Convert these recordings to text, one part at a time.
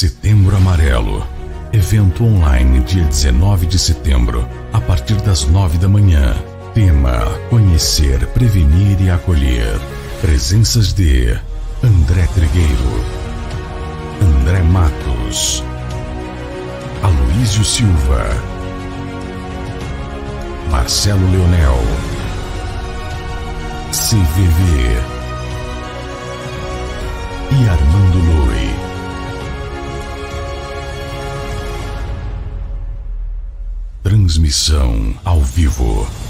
Setembro Amarelo. Evento online dia 19 de setembro, a partir das 9 da manhã. Tema: Conhecer, Prevenir e Acolher. Presenças de André Trigueiro, André Matos, Aloísio Silva, Marcelo Leonel, CVV e Armando Transmissão ao vivo.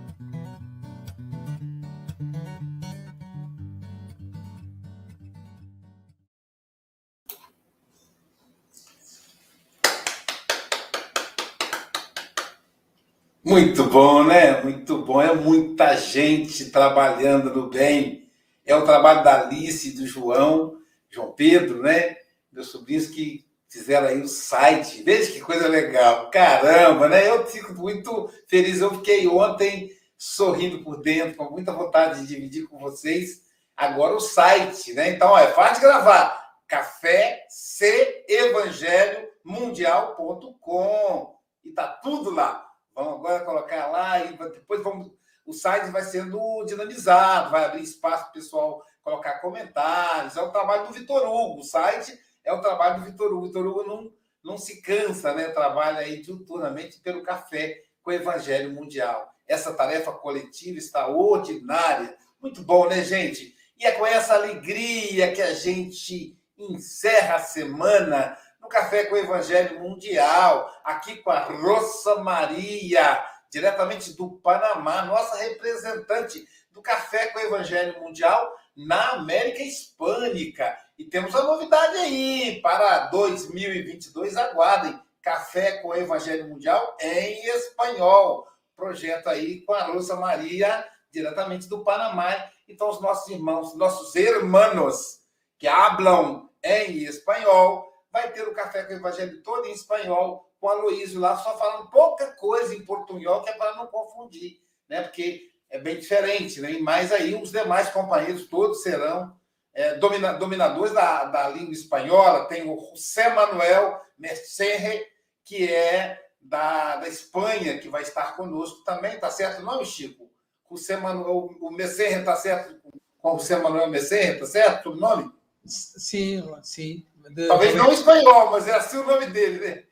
Muito bom, né? Muito bom. É muita gente trabalhando no bem. É o trabalho da Alice e do João, João Pedro, né? Meus sobrinhos que fizeram aí o site. Veja que coisa legal. Caramba, né? Eu fico muito feliz. Eu fiquei ontem sorrindo por dentro, com muita vontade de dividir com vocês. Agora o site, né? Então, é fácil gravar. Café C Evangelho Mundial.com. E tá tudo lá Vamos agora colocar lá e depois vamos. O site vai sendo dinamizado, vai abrir espaço para o pessoal colocar comentários. É o trabalho do Vitor Hugo. O site é o trabalho do Vitor Hugo. Vitor Hugo não, não se cansa, né? Trabalha aí diuturnamente pelo café com o Evangelho Mundial. Essa tarefa coletiva extraordinária. Muito bom, né, gente? E é com essa alegria que a gente encerra a semana Café com Evangelho Mundial, aqui com a Rosa Maria, diretamente do Panamá, nossa representante do Café com Evangelho Mundial na América Hispânica. E temos a novidade aí para 2022, aguardem. Café com Evangelho Mundial em espanhol. Projeto aí com a Rosa Maria, diretamente do Panamá. Então, os nossos irmãos, nossos hermanos que hablam em espanhol, vai ter o Café com o Evangelho todo em espanhol, com a Luísio lá, só falando pouca coisa em portunhol, que é para não confundir, né? Porque é bem diferente, né? Mais aí, os demais companheiros todos serão é, domina, dominadores da, da língua espanhola. Tem o José Manuel Mercerre, que é da, da Espanha, que vai estar conosco também, tá certo o nome, Chico? José Manuel, o Mercerre tá certo com o José Manuel Mercerre, tá certo o nome? Sim, sim. De, Talvez não espanhol, mas é assim o nome dele, né?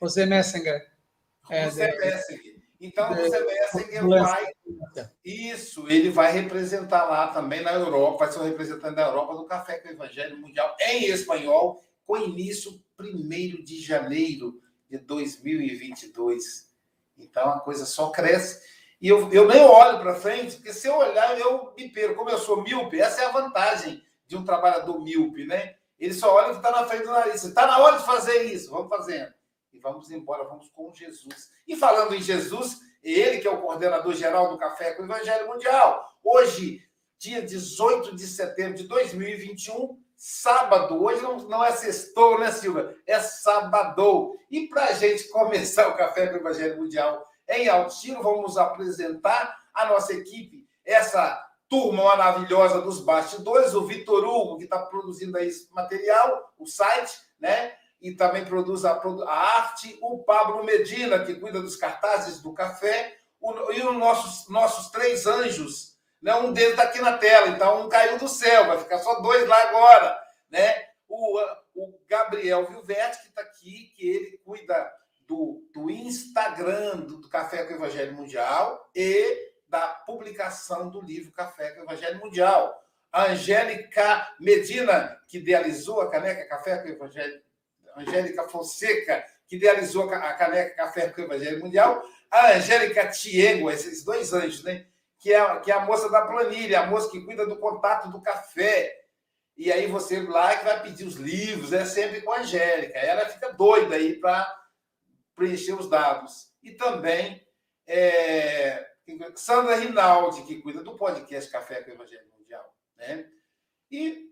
José Messenger. É, José de, Messenger. Então, de, José Messenger vai. Isso, ele vai representar lá também na Europa, vai ser o representante da Europa do Café com o Evangelho Mundial em espanhol, com início 1 de janeiro de 2022. Então a coisa só cresce. E eu, eu nem olho para frente, porque se eu olhar, eu me perco. Como eu sou míope, essa é a vantagem de um trabalhador míope, né? Ele só olha o que está na frente do nariz. Está na hora de fazer isso, vamos fazendo. E vamos embora, vamos com Jesus. E falando em Jesus, ele que é o coordenador geral do Café com o Evangelho Mundial. Hoje, dia 18 de setembro de 2021, sábado. Hoje não, não é sextou, né, Silva? É sábado. E para a gente começar o Café com o Evangelho Mundial em Altino, vamos apresentar a nossa equipe, essa turma maravilhosa dos bastidores, o Vitor Hugo, que está produzindo aí esse material, o site, né? E também produz a, a, arte, o Pablo Medina, que cuida dos cartazes do café, o, e os nossos, nossos três anjos, né? Um deles está aqui na tela, então um caiu do céu, vai ficar só dois lá agora. Né? O, o Gabriel Vilverte, que está aqui, que ele cuida do, do Instagram do, do Café com o Evangelho Mundial e da publicação do livro Café com Evangelho Mundial. A Angélica Medina, que idealizou a caneca Café com o Evangelho, Angélica Fonseca, que idealizou a caneca Café com o Evangelho Mundial, a Angélica Tiego, esses dois anjos, né? que é, que é a moça da planilha, a moça que cuida do contato do café. E aí você lá que vai pedir os livros, é sempre com a Angélica. Ela fica doida aí para preencher os dados. E também é, Sandra Rinaldi, que cuida do podcast Café com o Evangelho Mundial. Né? E,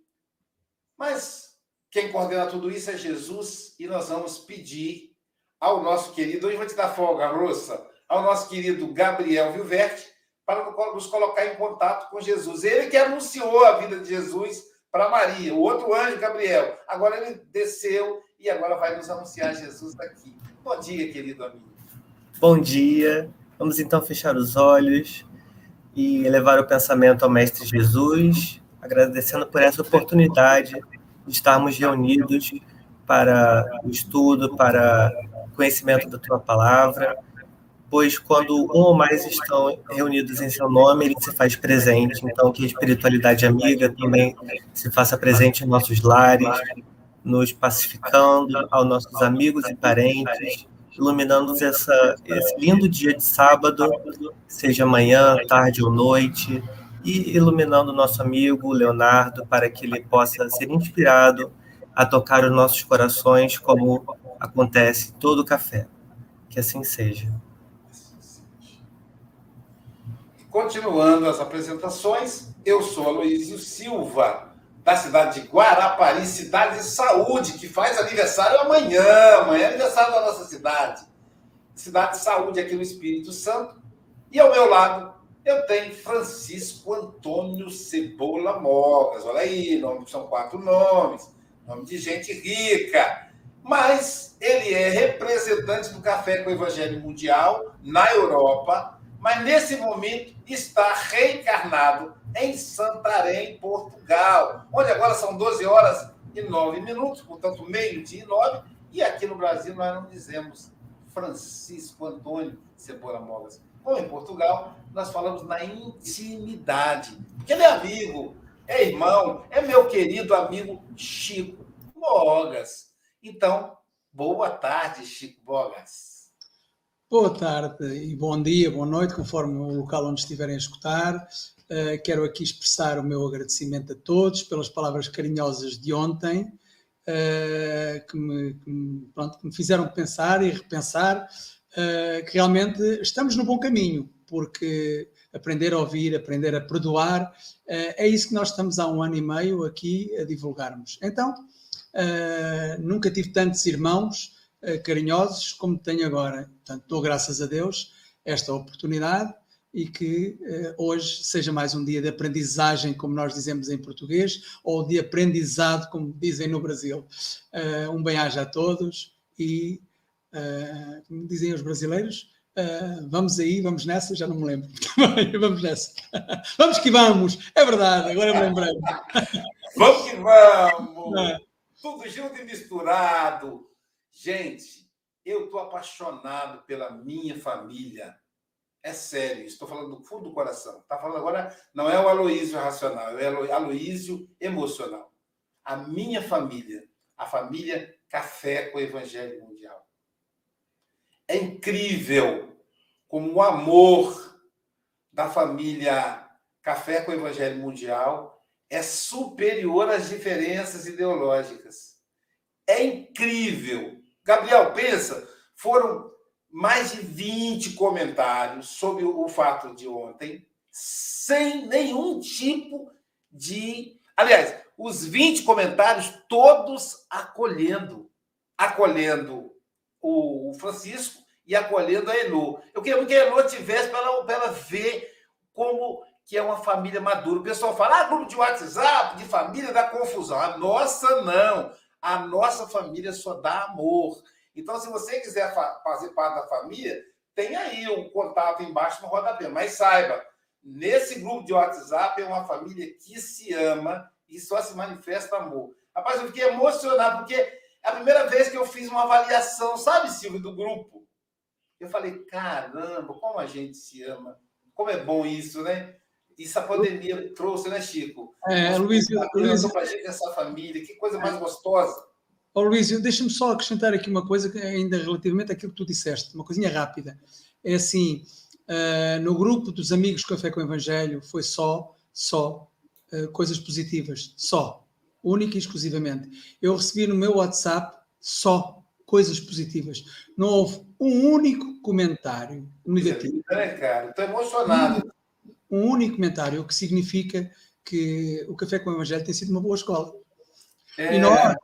mas quem coordena tudo isso é Jesus, e nós vamos pedir ao nosso querido, hoje vou te dar folga, Rossa, ao nosso querido Gabriel Vilverte, para nos colocar em contato com Jesus. Ele que anunciou a vida de Jesus para Maria, o outro anjo, Gabriel. Agora ele desceu e agora vai nos anunciar Jesus aqui. Bom dia, querido amigo. Bom dia. Vamos então fechar os olhos e elevar o pensamento ao Mestre Jesus, agradecendo por essa oportunidade de estarmos reunidos para o estudo, para o conhecimento da tua palavra pois quando um ou mais estão reunidos em seu nome, ele se faz presente. Então, que a espiritualidade amiga também se faça presente em nossos lares, nos pacificando aos nossos amigos e parentes, iluminando esse lindo dia de sábado, seja manhã, tarde ou noite, e iluminando nosso amigo Leonardo para que ele possa ser inspirado a tocar os nossos corações como acontece todo café. Que assim seja. Continuando as apresentações, eu sou Aloysio Silva, da cidade de Guarapari, cidade de saúde, que faz aniversário amanhã. Amanhã é aniversário da nossa cidade. Cidade de saúde aqui no Espírito Santo. E ao meu lado, eu tenho Francisco Antônio Cebola Mogas. Olha aí, nome, são quatro nomes. Nome de gente rica. Mas ele é representante do Café com o Evangelho Mundial na Europa mas nesse momento está reencarnado em Santarém, Portugal, onde agora são 12 horas e 9 minutos, portanto, meio-dia e 9, e aqui no Brasil nós não dizemos Francisco Antônio Cebola Mogas. Como em Portugal, nós falamos na intimidade, porque ele é amigo, é irmão, é meu querido amigo Chico Mogas. Então, boa tarde, Chico Mogas. Boa tarde e bom dia, boa noite, conforme o local onde estiverem a escutar. Uh, quero aqui expressar o meu agradecimento a todos pelas palavras carinhosas de ontem, uh, que, me, que, me, pronto, que, me, fizeram pensar e repensar uh, que realmente estamos no bom caminho, porque aprender a ouvir, aprender a perdoar, é isso que nós estamos há um ano e meio aqui a divulgarmos. Então, nunca tive tantos irmãos eh, carinhosos como tenho agora. Portanto, dou graças a Deus esta oportunidade e que uh, hoje seja mais um dia de aprendizagem, como nós dizemos em português, ou de aprendizado, como dizem no Brasil. Uh, um bem-aja a todos e, uh, como dizem os brasileiros, vamos aí, vamos nessa, já não me lembro. vamos nessa. vamos que vamos, é verdade, agora me lembrei. vamos que vamos! Tudo junto e misturado Gente, eu estou apaixonado pela minha família. É sério, estou falando do fundo do coração. Está falando agora, não é o Aloísio racional, é o Aloísio emocional. A minha família, a família Café com o Evangelho Mundial. É incrível como o amor da família Café com o Evangelho Mundial é superior às diferenças ideológicas. É incrível. Gabriel, pensa, foram mais de 20 comentários sobre o fato de ontem, sem nenhum tipo de. Aliás, os 20 comentários todos acolhendo, acolhendo o Francisco e acolhendo a Elo. Eu queria que a Elo tivesse para ela, ela ver como que é uma família madura. O pessoal fala, ah, grupo de WhatsApp, de família, dá confusão. A nossa não. A nossa família só dá amor. Então, se você quiser fazer parte da família, tem aí o um contato embaixo no rodapé. Mas saiba, nesse grupo de WhatsApp é uma família que se ama e só se manifesta amor. Rapaz, eu fiquei emocionado, porque é a primeira vez que eu fiz uma avaliação, sabe, Silvio, do grupo. Eu falei, caramba, como a gente se ama. Como é bom isso, né? Isso a pandemia trouxe, né, Chico? É, Luiz, Luiz... Pra gente essa família, que coisa mais gostosa. Oh, Luís, deixa-me só acrescentar aqui uma coisa, ainda relativamente àquilo que tu disseste, uma coisinha rápida. É assim, uh, no grupo dos amigos Café com o Evangelho foi só, só uh, coisas positivas, só, única e exclusivamente. Eu recebi no meu WhatsApp só coisas positivas. Não houve um único comentário negativo. É, cara, estou emocionado. Um, um único comentário, o que significa que o Café com o Evangelho tem sido uma boa escola. É... E nós,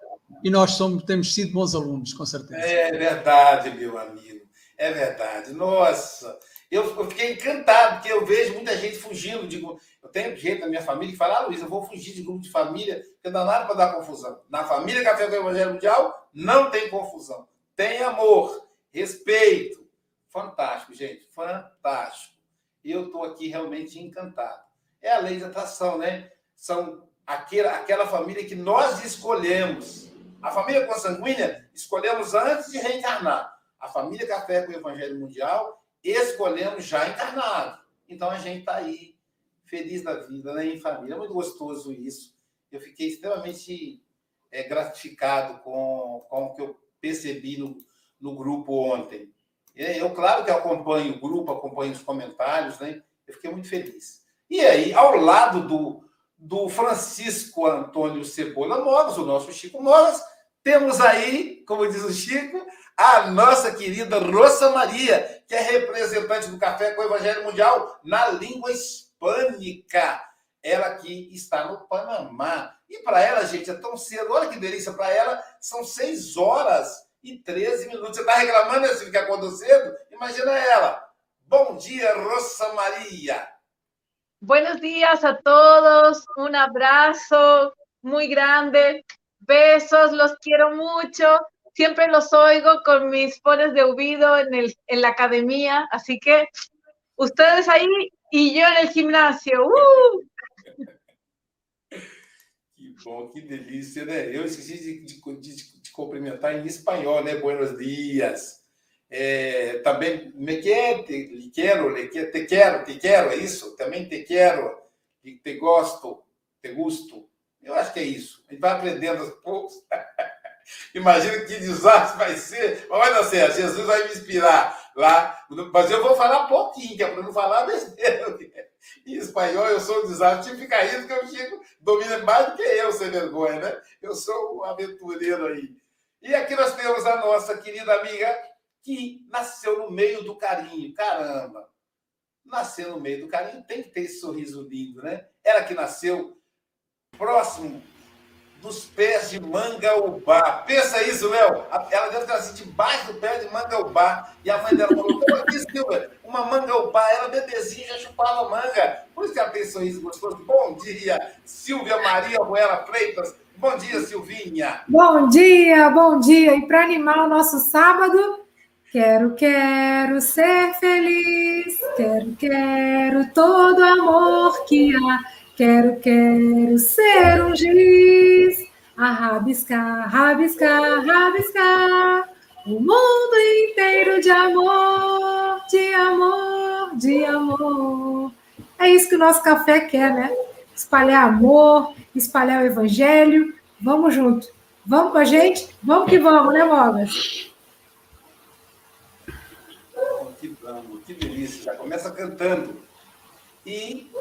e nós somos, temos sido bons alunos, com certeza. É verdade, meu amigo. É verdade. Nossa, eu, fiquei encantado, porque eu vejo muita gente fugindo. Digo, eu tenho gente na minha família que fala, ah, Luiz, eu vou fugir de grupo de família, porque não dá nada para dar confusão. Na família Café com o Evangelho Mundial, não tem confusão. Tem amor, respeito. Fantástico, gente. Fantástico. Eu estou aqui realmente encantado. É a lei de atração, né? São aquela, aquela família que nós escolhemos a família consanguínea escolhemos antes de reencarnar. A família Café com o Evangelho Mundial escolhemos já encarnado. Então a gente está aí, feliz da vida, né, em família. É muito gostoso isso. Eu fiquei extremamente é, gratificado com, com o que eu percebi no, no grupo ontem. Eu, claro que acompanho o grupo, acompanho os comentários, né? Eu fiquei muito feliz. E aí, ao lado do, do Francisco Antônio Cebola Mogas, o nosso Chico Mogas, temos aí, como diz o Chico, a nossa querida Rosa Maria, que é representante do Café com o Evangelho Mundial na língua hispânica. Ela que está no Panamá. E para ela, gente, é tão cedo. Olha que delícia para ela. São 6 horas e 13 minutos. Você está reclamando assim que acordou cedo? Imagina ela. Bom dia, Rosa Maria. Buenos días a todos, un abrazo muy grande, besos, los quiero mucho. Siempre los oigo con mis fones de oído en, en la academia, así que ustedes ahí y yo en el gimnasio. ¡Uh! Que bom, que delícia, né? Esqueci de, de, de, de? Buenos dias. É, também me quer, te, quero, te quero, te quero, é isso? Também te quero, te gosto, te gusto. Eu acho que é isso. A gente vai aprendendo aos poucos. Imagina que desastre vai ser, mas vai dar certo. Jesus vai me inspirar lá. Mas eu vou falar pouquinho, que é para não falar besteira. Em espanhol eu sou um desastre. Tinha que ficar rindo, porque o Chico domina mais do que eu, sem vergonha, né? Eu sou um aventureiro aí. E aqui nós temos a nossa querida amiga que nasceu no meio do carinho. Caramba! Nasceu no meio do carinho, tem que ter esse sorriso lindo, né? Ela que nasceu próximo dos pés de mangaubá. Pensa isso, Léo. Ela deve ter nascido debaixo do pé de mangaubá. E a mãe dela falou: Como aqui, Silvia? Uma mangaubá. Ela, bebezinha, já chupava manga. Por isso que ela tem sorriso gostoso. Bom dia, Silvia Maria Ruela Freitas. Bom dia, Silvinha. Bom dia, bom dia. E para animar o nosso sábado, Quero, quero ser feliz, quero, quero todo amor que há, quero, quero ser um giz, a rabiscar, rabiscar, rabiscar o mundo inteiro de amor, de amor, de amor. É isso que o nosso café quer, né? Espalhar amor, espalhar o evangelho. Vamos junto. Vamos com a gente? Vamos que vamos, né, Mogas? que, que delícia, já começa cantando. E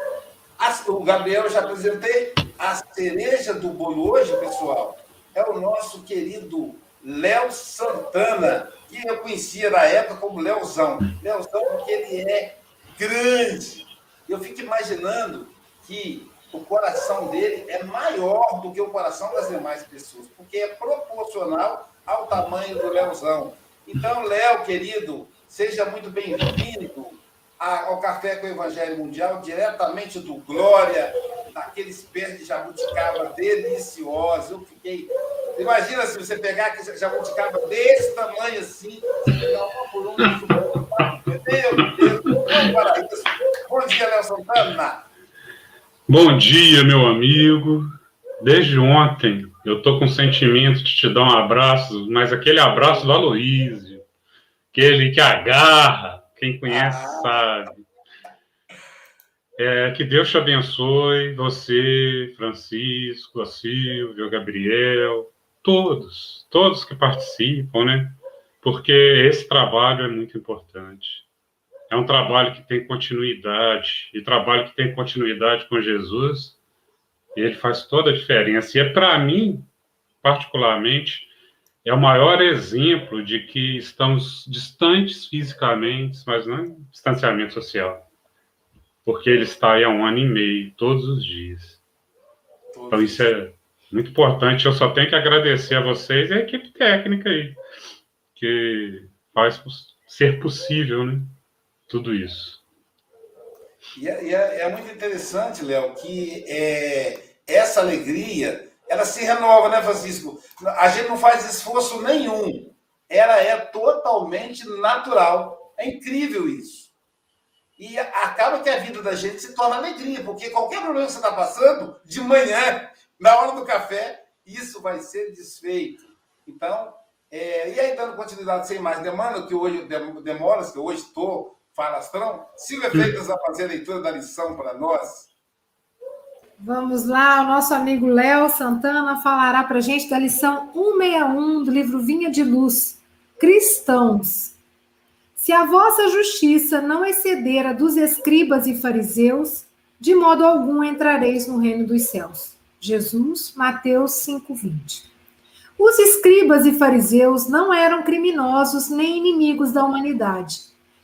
a, o Gabriel já apresentei. A cereja do bolo hoje, pessoal, é o nosso querido Léo Santana, que eu conhecia na época como Léozão. Léozão porque ele é grande. Eu fico imaginando que o coração dele é maior do que o coração das demais pessoas, porque é proporcional ao tamanho do Léozão. Então, Léo, querido, seja muito bem-vindo ao Café com o Evangelho Mundial, diretamente do Glória, naqueles pés de jabuticaba deliciosos. Eu fiquei. Imagina se você pegar aquele jabuticaba desse tamanho assim, pegar uma por uma, Meu Deus, Bom dia, Léo Santana. Bom dia, meu amigo. Desde ontem eu tô com sentimento de te dar um abraço, mas aquele abraço do Aloísio, aquele que agarra, quem conhece ah. sabe. É, que Deus te abençoe, você, Francisco, a Silvia, o Gabriel, todos, todos que participam, né? Porque esse trabalho é muito importante. É um trabalho que tem continuidade, e trabalho que tem continuidade com Jesus, ele faz toda a diferença. E é para mim, particularmente, é o maior exemplo de que estamos distantes fisicamente, mas não é distanciamento social. Porque ele está aí há um ano e meio, todos os dias. Então, isso é muito importante. Eu só tenho que agradecer a vocês e a equipe técnica aí, que faz ser possível, né? Tudo isso. E é, é, é muito interessante, Léo, que é, essa alegria ela se renova, né, Francisco? A gente não faz esforço nenhum. Ela é totalmente natural. É incrível isso. E acaba que a vida da gente se torna alegria, porque qualquer problema que você está passando, de manhã, na hora do café, isso vai ser desfeito. Então, é, e aí, dando continuidade sem mais demanda, que hoje demora, que hoje estou falastrão, Silvia Freitas vai fazer a leitura da lição para nós. Vamos lá, o nosso amigo Léo Santana falará para a gente da lição 161 do livro Vinha de Luz, Cristãos. Se a vossa justiça não exceder a dos escribas e fariseus, de modo algum entrareis no reino dos céus. Jesus, Mateus 5:20. Os escribas e fariseus não eram criminosos nem inimigos da humanidade.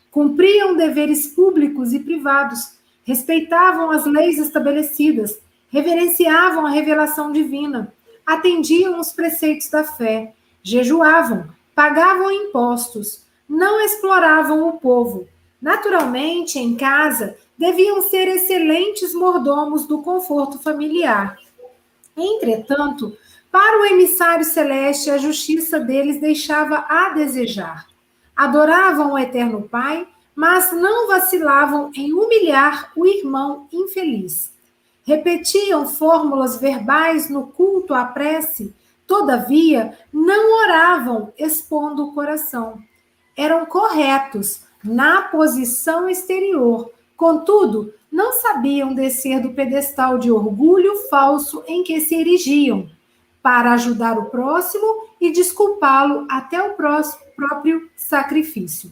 Cumpriam deveres públicos e privados, respeitavam as leis estabelecidas, reverenciavam a revelação divina, atendiam os preceitos da fé, jejuavam, pagavam impostos, não exploravam o povo. Naturalmente, em casa, deviam ser excelentes mordomos do conforto familiar. Entretanto, para o emissário celeste, a justiça deles deixava a desejar. Adoravam o eterno Pai, mas não vacilavam em humilhar o irmão infeliz repetiam fórmulas verbais no culto à prece, todavia não oravam expondo o coração. Eram corretos na posição exterior, contudo, não sabiam descer do pedestal de orgulho falso em que se erigiam, para ajudar o próximo e desculpá-lo até o próprio sacrifício.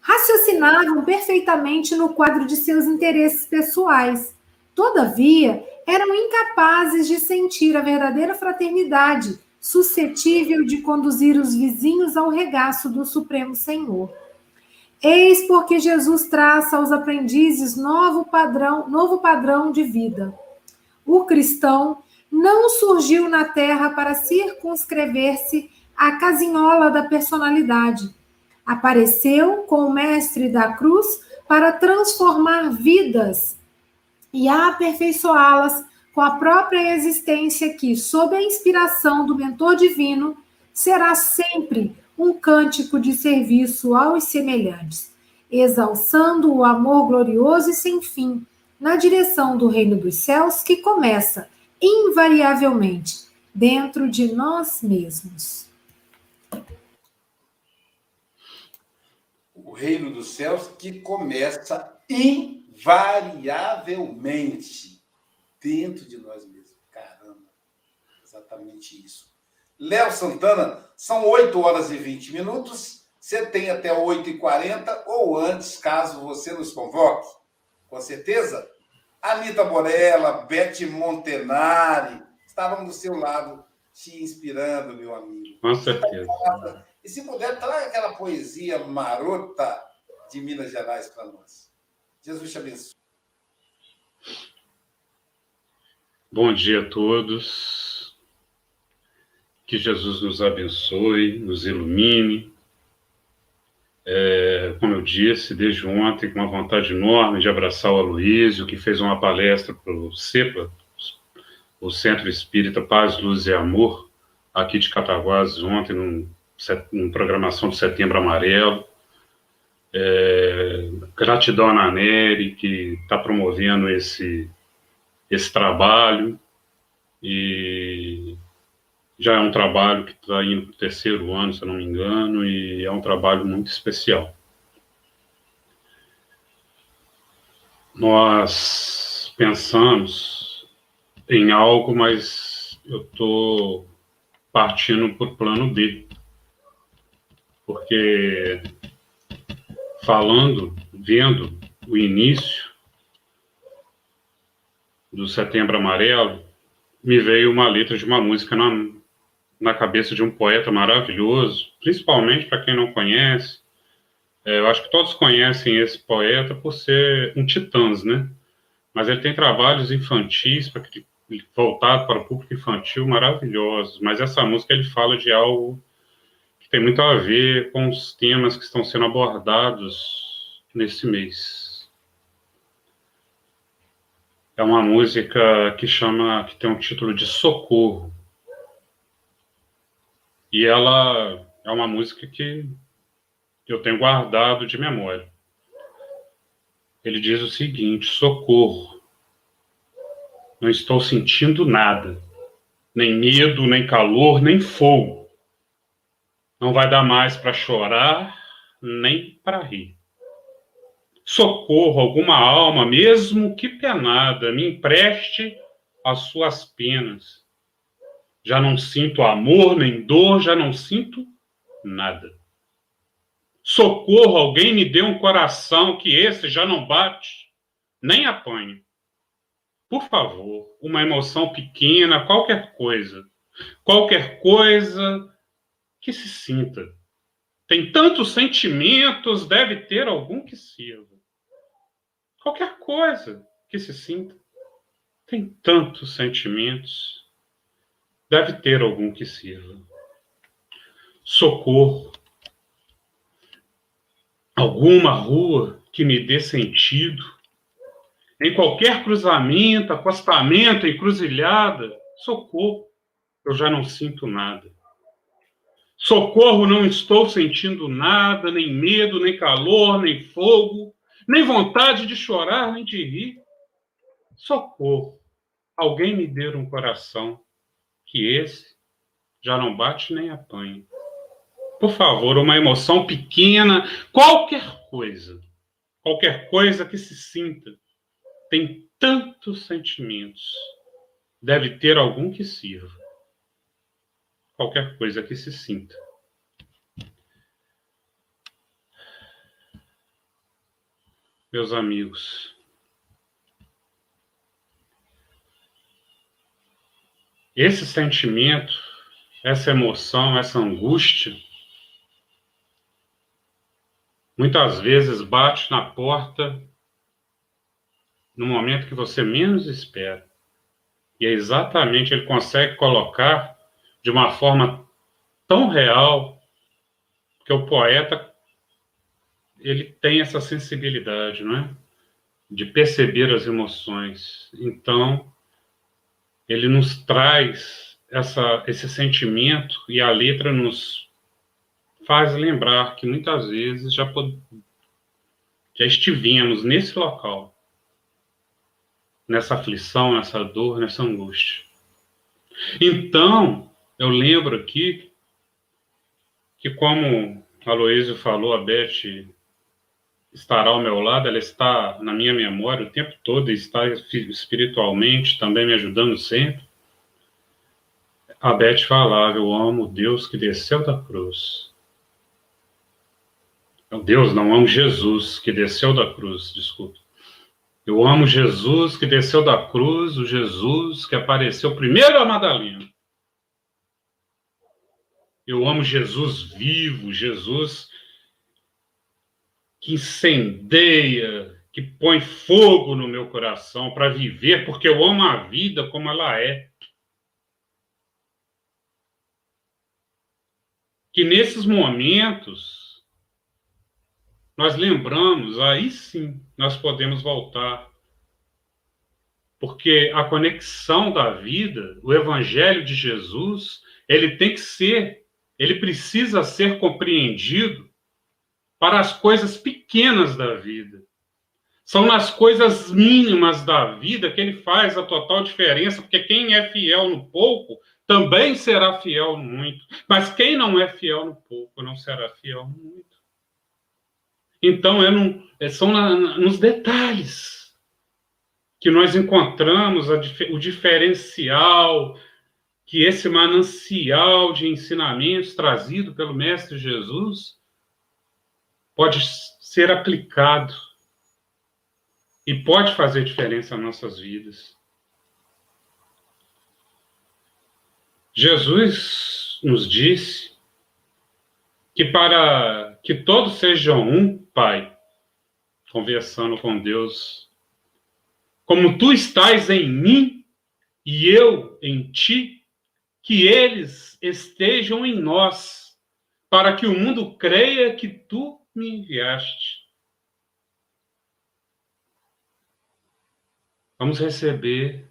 Racioцinavam perfeitamente no quadro de seus interesses pessoais Todavia, eram incapazes de sentir a verdadeira fraternidade, suscetível de conduzir os vizinhos ao regaço do Supremo Senhor. Eis porque Jesus traça aos aprendizes novo padrão, novo padrão de vida. O cristão não surgiu na terra para circunscrever-se à casinhola da personalidade. Apareceu com o mestre da cruz para transformar vidas e aperfeiçoá-las com a própria existência que, sob a inspiração do mentor divino, será sempre um cântico de serviço aos semelhantes, exalçando o amor glorioso e sem fim na direção do reino dos céus que começa invariavelmente dentro de nós mesmos. O reino dos céus que começa invariavelmente variavelmente dentro de nós mesmos. Caramba, exatamente isso. Léo Santana, são 8 horas e 20 minutos. Você tem até 8h40 ou antes, caso você nos convoque. Com certeza, Anitta Borella, Beth Montenari estavam do seu lado te inspirando, meu amigo. Com certeza. E se puder, traga aquela poesia marota de Minas Gerais para nós. Jesus te abençoe. Bom dia a todos. Que Jesus nos abençoe, nos ilumine. É, como eu disse, desde ontem, com uma vontade enorme de abraçar o Aloísio, que fez uma palestra para o CEPA, o Centro Espírita Paz, Luz e Amor, aqui de Cataguases, ontem, numa programação de Setembro Amarelo. É, gratidão à Naneri, que está promovendo esse, esse trabalho, e já é um trabalho que está indo para o terceiro ano, se eu não me engano, e é um trabalho muito especial. Nós pensamos em algo, mas eu estou partindo para o plano B, porque falando, vendo o início do Setembro Amarelo, me veio uma letra de uma música na, na cabeça de um poeta maravilhoso, principalmente para quem não conhece. É, eu acho que todos conhecem esse poeta por ser um titãs, né? Mas ele tem trabalhos infantis para voltado para o público infantil maravilhosos. Mas essa música ele fala de algo tem muito a ver com os temas que estão sendo abordados nesse mês. É uma música que chama, que tem um título de Socorro. E ela é uma música que eu tenho guardado de memória. Ele diz o seguinte: Socorro. Não estou sentindo nada, nem medo, nem calor, nem fogo não vai dar mais para chorar nem para rir. Socorro alguma alma, mesmo que penada, me empreste as suas penas. Já não sinto amor nem dor, já não sinto nada. Socorro, alguém me dê um coração que esse já não bate, nem apanha. Por favor, uma emoção pequena, qualquer coisa. Qualquer coisa que se sinta. Tem tantos sentimentos, deve ter algum que sirva. Qualquer coisa que se sinta. Tem tantos sentimentos, deve ter algum que sirva. Socorro. Alguma rua que me dê sentido. Em qualquer cruzamento, acostamento, encruzilhada, socorro. Eu já não sinto nada. Socorro, não estou sentindo nada, nem medo, nem calor, nem fogo, nem vontade de chorar, nem de rir. Socorro, alguém me dê um coração, que esse já não bate nem apanha. Por favor, uma emoção pequena, qualquer coisa, qualquer coisa que se sinta, tem tantos sentimentos, deve ter algum que sirva qualquer coisa que se sinta. Meus amigos, esse sentimento, essa emoção, essa angústia, muitas vezes bate na porta no momento que você menos espera. E é exatamente ele consegue colocar de uma forma tão real que o poeta ele tem essa sensibilidade, não é? De perceber as emoções. Então, ele nos traz essa, esse sentimento e a letra nos faz lembrar que muitas vezes já, pod... já estivemos nesse local, nessa aflição, nessa dor, nessa angústia. Então, eu lembro aqui que, como a Loísio falou, a Beth estará ao meu lado, ela está na minha memória o tempo todo e está espiritualmente também me ajudando sempre. A Beth falava: Eu amo Deus que desceu da cruz Deus, não amo Jesus que desceu da cruz, desculpa. Eu amo Jesus que desceu da cruz, o Jesus que apareceu primeiro a Madalena. Eu amo Jesus vivo, Jesus que incendeia, que põe fogo no meu coração para viver, porque eu amo a vida como ela é. Que nesses momentos nós lembramos, aí sim nós podemos voltar. Porque a conexão da vida, o evangelho de Jesus, ele tem que ser, ele precisa ser compreendido para as coisas pequenas da vida. São nas coisas mínimas da vida que ele faz a total diferença, porque quem é fiel no pouco também será fiel no muito. Mas quem não é fiel no pouco não será fiel no muito. Então, é no, é, são na, nos detalhes que nós encontramos a, o diferencial, que esse manancial de ensinamentos trazido pelo Mestre Jesus pode ser aplicado e pode fazer diferença nas nossas vidas. Jesus nos disse que para que todos sejam um, Pai, conversando com Deus, como tu estás em mim e eu em ti, que eles estejam em nós, para que o mundo creia que tu me enviaste. Vamos receber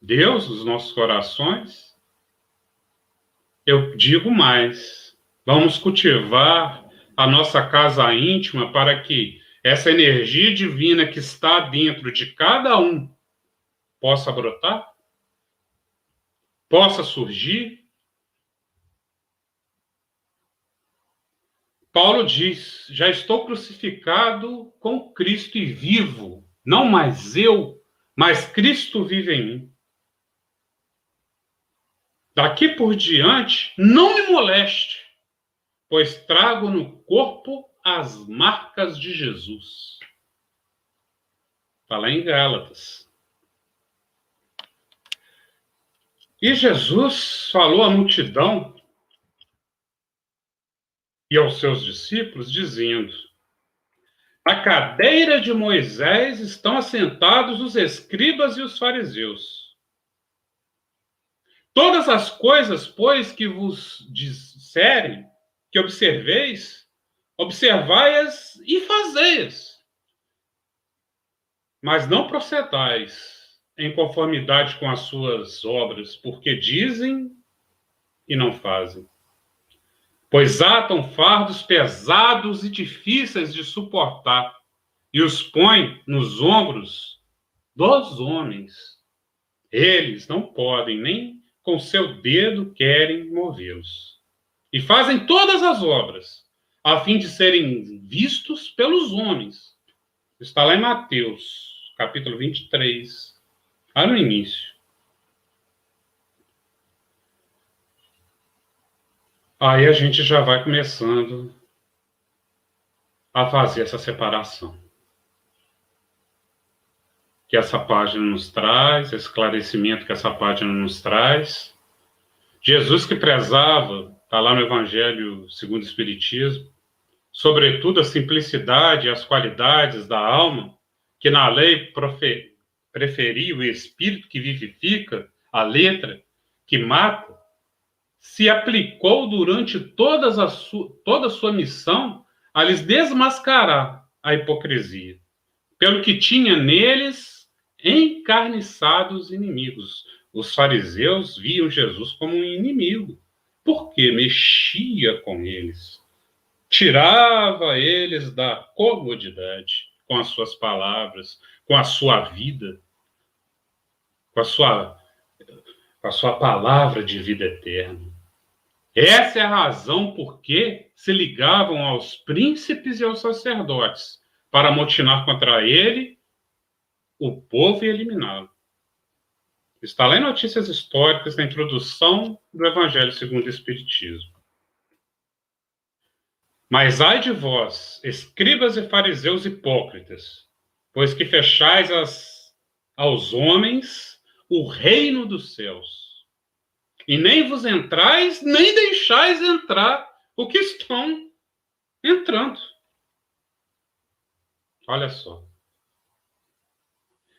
Deus nos nossos corações. Eu digo mais, vamos cultivar a nossa casa íntima para que essa energia divina que está dentro de cada um possa brotar, possa surgir Paulo diz: Já estou crucificado com Cristo e vivo, não mais eu, mas Cristo vive em mim. Daqui por diante, não me moleste, pois trago no corpo as marcas de Jesus. Está lá em Gálatas. E Jesus falou à multidão e aos seus discípulos, dizendo: A cadeira de Moisés estão assentados os escribas e os fariseus. Todas as coisas, pois, que vos disserem, que observeis, observai-as e fazei-as. Mas não procedais em conformidade com as suas obras, porque dizem e não fazem pois atam fardos pesados e difíceis de suportar e os põem nos ombros dos homens. Eles não podem, nem com seu dedo querem movê-los. E fazem todas as obras, a fim de serem vistos pelos homens. Está lá em Mateus, capítulo 23, lá no início. Aí a gente já vai começando a fazer essa separação. Que essa página nos traz, esclarecimento que essa página nos traz. Jesus que prezava, está lá no Evangelho segundo o Espiritismo, sobretudo a simplicidade e as qualidades da alma, que na lei preferia o espírito que vivifica, a letra que mata, se aplicou durante todas a toda a sua missão a lhes desmascarar a hipocrisia, pelo que tinha neles encarniçados inimigos. Os fariseus viam Jesus como um inimigo, porque mexia com eles, tirava eles da comodidade com as suas palavras, com a sua vida, com a sua, com a sua palavra de vida eterna. Essa é a razão por que se ligavam aos príncipes e aos sacerdotes, para motinar contra ele o povo e eliminá-lo. Está lá em Notícias Históricas, na introdução do Evangelho segundo o Espiritismo. Mas ai de vós, escribas e fariseus hipócritas, pois que fechais as, aos homens o reino dos céus, e nem vos entrais, nem deixais entrar o que estão entrando. Olha só.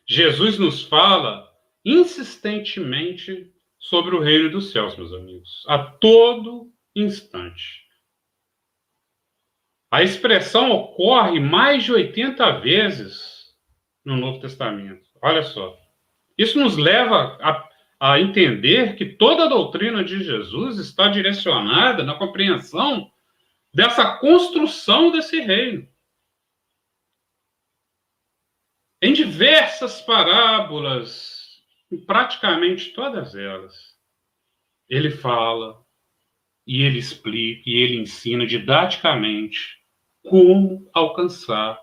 Jesus nos fala insistentemente sobre o reino dos céus, meus amigos, a todo instante. A expressão ocorre mais de 80 vezes no Novo Testamento. Olha só. Isso nos leva a, a entender que toda a doutrina de Jesus está direcionada na compreensão dessa construção desse reino. Em diversas parábolas, em praticamente todas elas, ele fala e ele explica e ele ensina didaticamente como alcançar,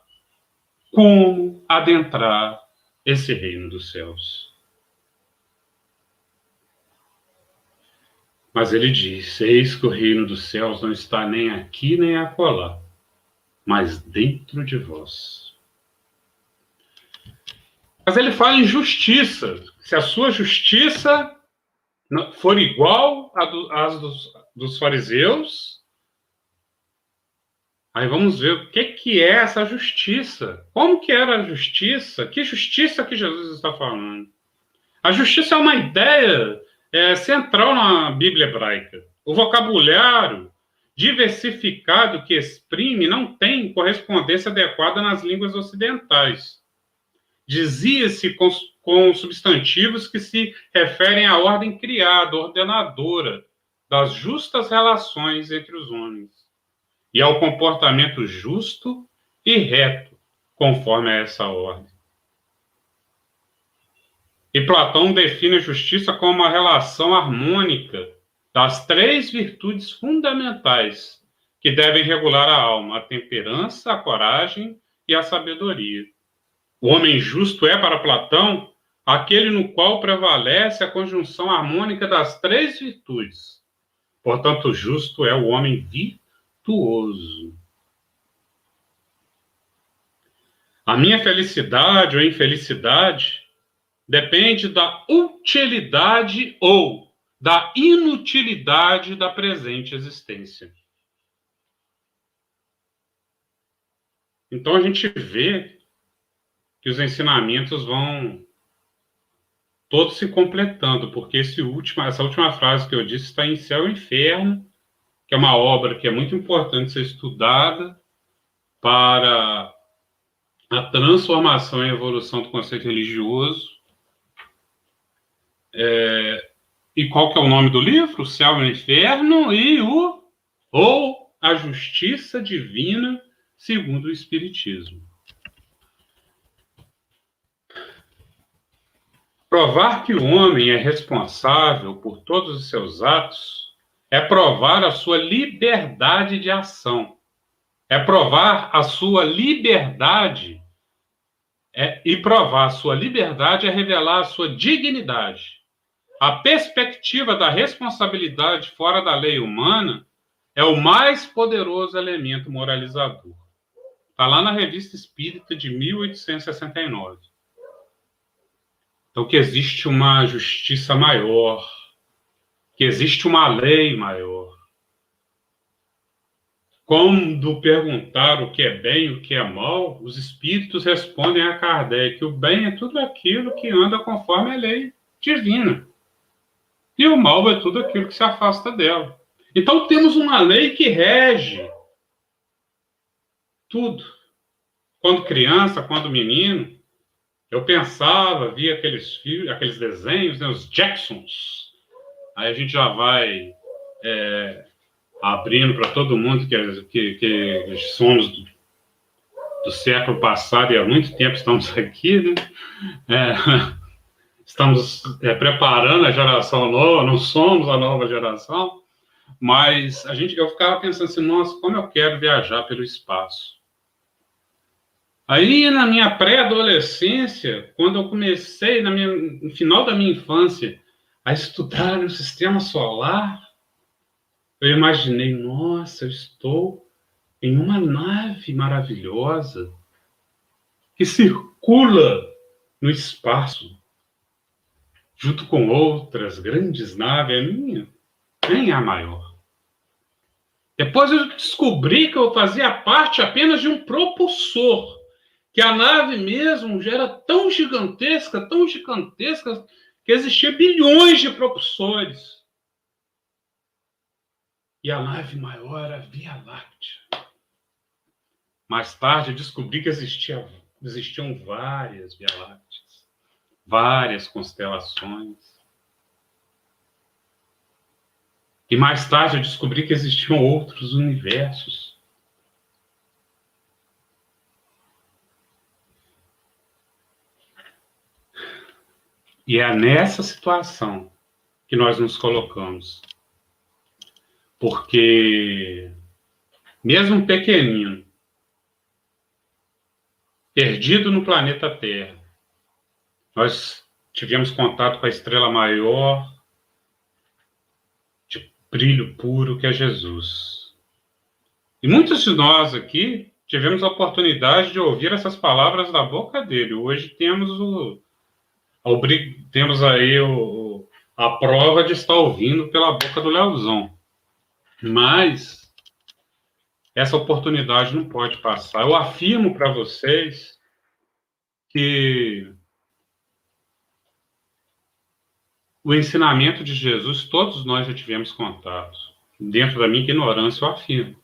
como adentrar esse reino dos céus. Mas ele diz: Eis que o reino dos céus não está nem aqui nem acolá, mas dentro de vós. Mas ele fala em justiça. Se a sua justiça for igual às dos, dos fariseus, aí vamos ver o que, que é essa justiça. Como que era a justiça? Que justiça que Jesus está falando? A justiça é uma ideia é, central na Bíblia hebraica. O vocabulário diversificado que exprime não tem correspondência adequada nas línguas ocidentais. Dizia-se com, com substantivos que se referem à ordem criada, ordenadora, das justas relações entre os homens e ao comportamento justo e reto conforme a essa ordem. E Platão define a justiça como a relação harmônica das três virtudes fundamentais que devem regular a alma: a temperança, a coragem e a sabedoria. O homem justo é, para Platão, aquele no qual prevalece a conjunção harmônica das três virtudes Portanto, justo é o homem virtuoso. A minha felicidade ou infelicidade depende da utilidade ou da inutilidade da presente existência. Então a gente vê que os ensinamentos vão todos se completando, porque esse último, essa última frase que eu disse está em Céu e Inferno, que é uma obra que é muito importante ser estudada para a transformação e evolução do conceito religioso. É, e qual que é o nome do livro? O Céu e o Inferno e o ou a Justiça Divina segundo o Espiritismo. Provar que o homem é responsável por todos os seus atos é provar a sua liberdade de ação. É provar a sua liberdade. É, e provar a sua liberdade é revelar a sua dignidade. A perspectiva da responsabilidade fora da lei humana é o mais poderoso elemento moralizador. Está lá na Revista Espírita de 1869. Então, que existe uma justiça maior, que existe uma lei maior. Quando perguntar o que é bem e o que é mal, os espíritos respondem a Kardec o bem é tudo aquilo que anda conforme a lei divina. E o mal é tudo aquilo que se afasta dela. Então temos uma lei que rege tudo. Quando criança, quando menino, eu pensava, via aqueles filmes, aqueles desenhos, né, os Jacksons. Aí a gente já vai é, abrindo para todo mundo que, que, que somos do, do, século passado e há muito tempo estamos aqui, né? É, estamos é, preparando a geração nova, não somos a nova geração, mas a gente, eu ficava pensando assim, nossa, como eu quero viajar pelo espaço. Aí, na minha pré-adolescência, quando eu comecei, minha, no final da minha infância, a estudar o sistema solar, eu imaginei, nossa, eu estou em uma nave maravilhosa que circula no espaço, junto com outras grandes naves, a minha nem é a maior. Depois eu descobri que eu fazia parte apenas de um propulsor, que a nave mesmo já era tão gigantesca, tão gigantesca, que existia bilhões de propulsores. E a nave maior era a Via Láctea. Mais tarde eu descobri que existia, existiam várias Via Lácteas, várias constelações. E mais tarde eu descobri que existiam outros universos. E é nessa situação que nós nos colocamos. Porque, mesmo pequenino, perdido no planeta Terra, nós tivemos contato com a estrela maior de brilho puro que é Jesus. E muitos de nós aqui tivemos a oportunidade de ouvir essas palavras da boca dele. Hoje temos o, temos aí o, a prova de estar ouvindo pela boca do Leozão. Mas essa oportunidade não pode passar. Eu afirmo para vocês que o ensinamento de Jesus, todos nós já tivemos contato. Dentro da minha ignorância, eu afirmo.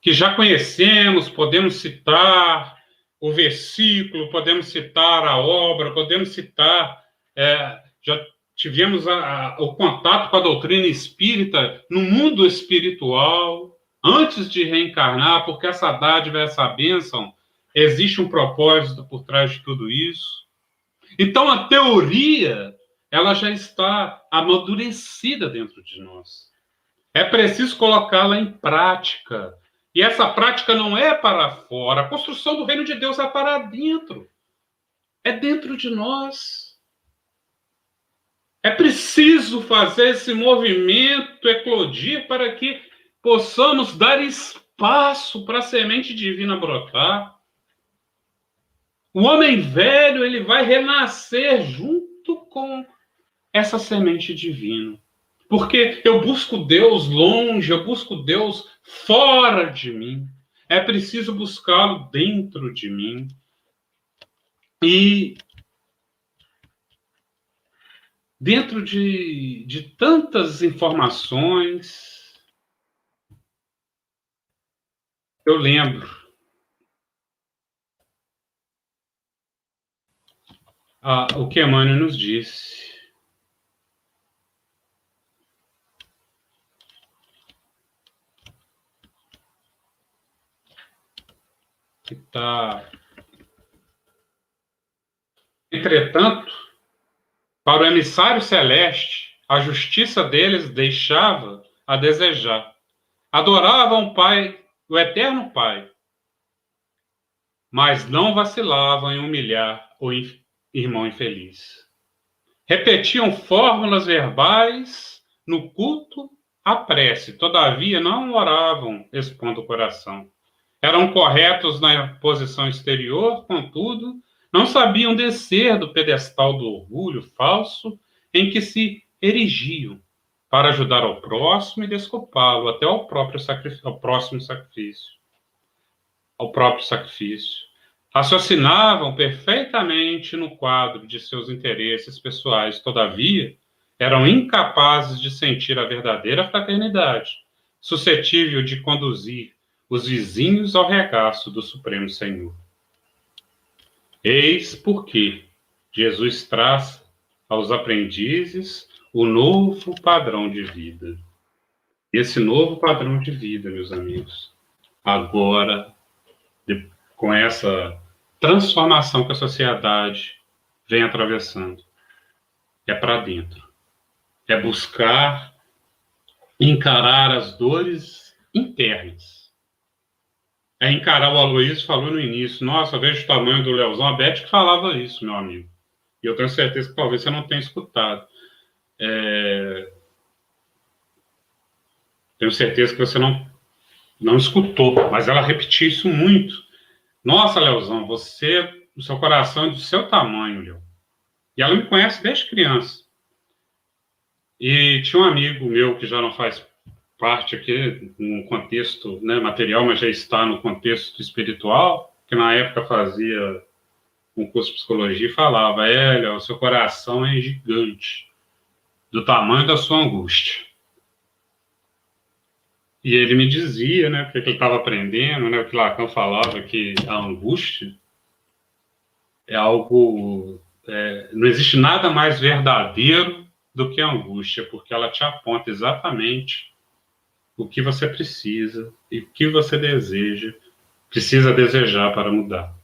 Que já conhecemos, podemos citar, o versículo, podemos citar a obra, podemos citar, é, já tivemos a, a, o contato com a doutrina espírita no mundo espiritual, antes de reencarnar, porque essa dádiva, essa bênção, existe um propósito por trás de tudo isso. Então, a teoria, ela já está amadurecida dentro de nós. É preciso colocá-la em prática, e essa prática não é para fora. A construção do reino de Deus é para dentro. É dentro de nós. É preciso fazer esse movimento eclodir para que possamos dar espaço para a semente divina brotar. O homem velho, ele vai renascer junto com essa semente divina. Porque eu busco Deus longe, eu busco Deus fora de mim. É preciso buscá-lo dentro de mim. E dentro de, de tantas informações, eu lembro ah, o que Emmanuel nos disse. Que está. Entretanto, para o emissário celeste, a justiça deles deixava a desejar. Adoravam o Pai, o eterno Pai, mas não vacilavam em humilhar o irmão infeliz. Repetiam fórmulas verbais no culto à prece, todavia não oravam expondo o coração. Eram corretos na posição exterior, contudo, não sabiam descer do pedestal do orgulho falso em que se erigiam para ajudar ao próximo e desculpá-lo até ao próprio sacrifício, ao próximo sacrifício, ao próprio sacrifício. Raciocinavam perfeitamente no quadro de seus interesses pessoais, todavia, eram incapazes de sentir a verdadeira fraternidade, suscetível de conduzir os vizinhos ao regaço do Supremo Senhor. Eis porque Jesus traz aos aprendizes o novo padrão de vida. Esse novo padrão de vida, meus amigos, agora, com essa transformação que a sociedade vem atravessando, é para dentro. É buscar encarar as dores internas é encarar o Aloysio falou no início. Nossa, vejo o tamanho do Leozão. A Beth que falava isso, meu amigo. E eu tenho certeza que talvez você não tenha escutado. É... Tenho certeza que você não, não escutou, mas ela repetiu isso muito. Nossa, Leozão, você, o seu coração é do seu tamanho, Leo. E ela me conhece desde criança. E tinha um amigo meu que já não faz parte aqui no contexto né, material, mas já está no contexto espiritual, que na época fazia um curso de psicologia e falava, Elia, o seu coração é gigante, do tamanho da sua angústia. E ele me dizia, né, porque ele estava aprendendo, né, o que Lacan falava, que a angústia é algo. É, não existe nada mais verdadeiro do que a angústia, porque ela te aponta exatamente o que você precisa e o que você deseja, precisa desejar para mudar.